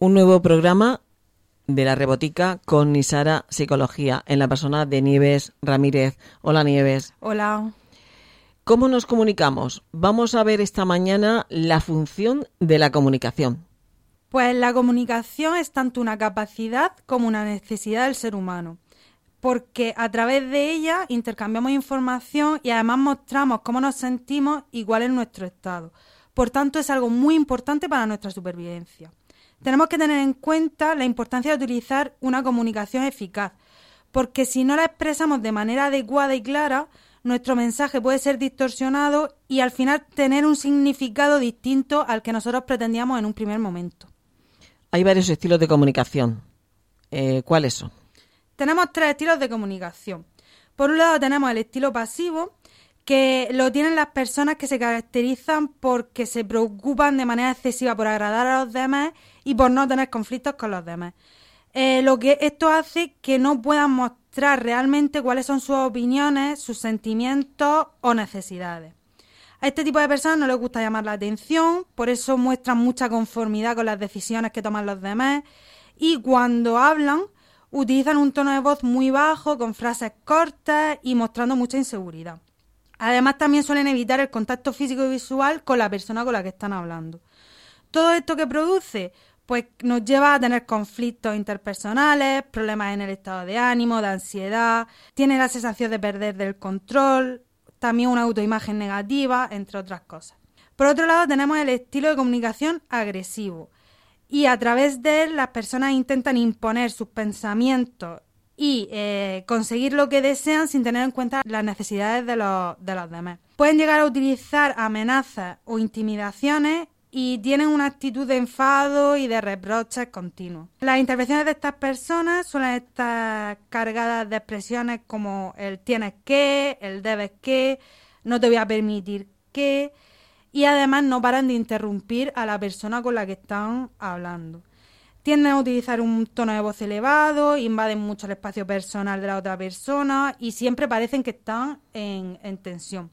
un nuevo programa de la Rebotica con Nisara Psicología en la persona de Nieves Ramírez. Hola Nieves. Hola. ¿Cómo nos comunicamos? Vamos a ver esta mañana la función de la comunicación. Pues la comunicación es tanto una capacidad como una necesidad del ser humano, porque a través de ella intercambiamos información y además mostramos cómo nos sentimos y cuál es nuestro estado. Por tanto, es algo muy importante para nuestra supervivencia. Tenemos que tener en cuenta la importancia de utilizar una comunicación eficaz, porque si no la expresamos de manera adecuada y clara, nuestro mensaje puede ser distorsionado y al final tener un significado distinto al que nosotros pretendíamos en un primer momento. Hay varios estilos de comunicación. Eh, ¿Cuáles son? Tenemos tres estilos de comunicación. Por un lado tenemos el estilo pasivo, que lo tienen las personas que se caracterizan porque se preocupan de manera excesiva por agradar a los demás y por no tener conflictos con los demás. Eh, lo que esto hace que no puedan mostrar realmente cuáles son sus opiniones, sus sentimientos o necesidades. A este tipo de personas no les gusta llamar la atención, por eso muestran mucha conformidad con las decisiones que toman los demás y cuando hablan utilizan un tono de voz muy bajo, con frases cortas y mostrando mucha inseguridad. Además también suelen evitar el contacto físico y visual con la persona con la que están hablando. Todo esto que produce pues nos lleva a tener conflictos interpersonales, problemas en el estado de ánimo, de ansiedad, tiene la sensación de perder del control, también una autoimagen negativa, entre otras cosas. Por otro lado, tenemos el estilo de comunicación agresivo. Y a través de él las personas intentan imponer sus pensamientos y eh, conseguir lo que desean sin tener en cuenta las necesidades de los, de los demás. Pueden llegar a utilizar amenazas o intimidaciones y tienen una actitud de enfado y de reproches continuos. Las intervenciones de estas personas suelen estar cargadas de expresiones como el tienes que, el debes que, no te voy a permitir que, y además no paran de interrumpir a la persona con la que están hablando. Tienden a utilizar un tono de voz elevado, invaden mucho el espacio personal de la otra persona y siempre parecen que están en, en tensión.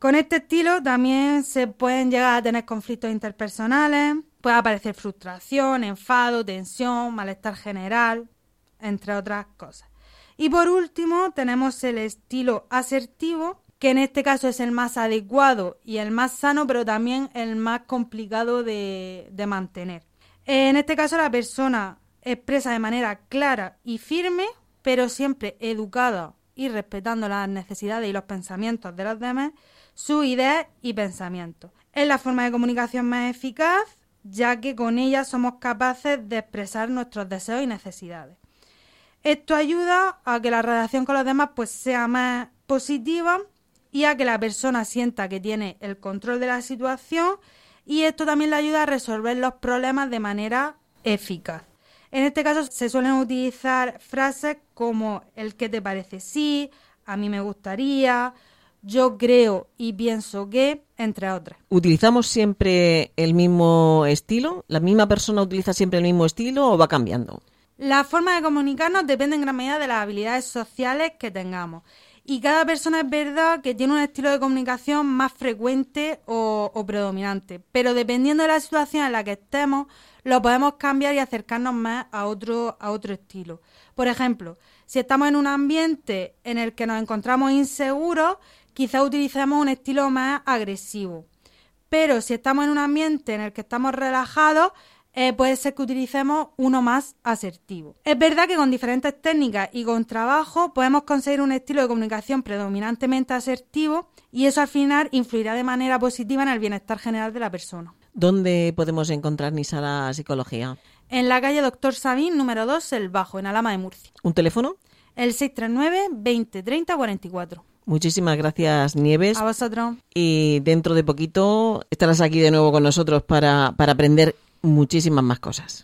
Con este estilo también se pueden llegar a tener conflictos interpersonales, puede aparecer frustración, enfado, tensión, malestar general, entre otras cosas. Y por último tenemos el estilo asertivo, que en este caso es el más adecuado y el más sano, pero también el más complicado de mantener. En este caso la persona expresa de manera clara y firme, pero siempre educada y respetando las necesidades y los pensamientos de los demás, sus ideas y pensamientos. Es la forma de comunicación más eficaz, ya que con ella somos capaces de expresar nuestros deseos y necesidades. Esto ayuda a que la relación con los demás pues, sea más positiva y a que la persona sienta que tiene el control de la situación y esto también le ayuda a resolver los problemas de manera eficaz. En este caso se suelen utilizar frases como el que te parece sí, a mí me gustaría, yo creo y pienso que, entre otras. ¿Utilizamos siempre el mismo estilo? ¿La misma persona utiliza siempre el mismo estilo o va cambiando? La forma de comunicarnos depende en gran medida de las habilidades sociales que tengamos. Y cada persona es verdad que tiene un estilo de comunicación más frecuente o, predominante. Pero dependiendo de la situación en la que estemos, lo podemos cambiar y acercarnos más a otro, a otro estilo. Por ejemplo, si estamos en un ambiente en el que nos encontramos inseguros, quizá utilicemos un estilo más agresivo. Pero si estamos en un ambiente en el que estamos relajados, eh, puede ser que utilicemos uno más asertivo. Es verdad que con diferentes técnicas y con trabajo podemos conseguir un estilo de comunicación predominantemente asertivo y eso al final influirá de manera positiva en el bienestar general de la persona. ¿Dónde podemos encontrar Nisara Psicología? En la calle Doctor Sabín, número 2, El Bajo, en Alama de Murcia. ¿Un teléfono? El 639 20 30 44. Muchísimas gracias, Nieves. A vosotros. Y dentro de poquito estarás aquí de nuevo con nosotros para, para aprender muchísimas más cosas.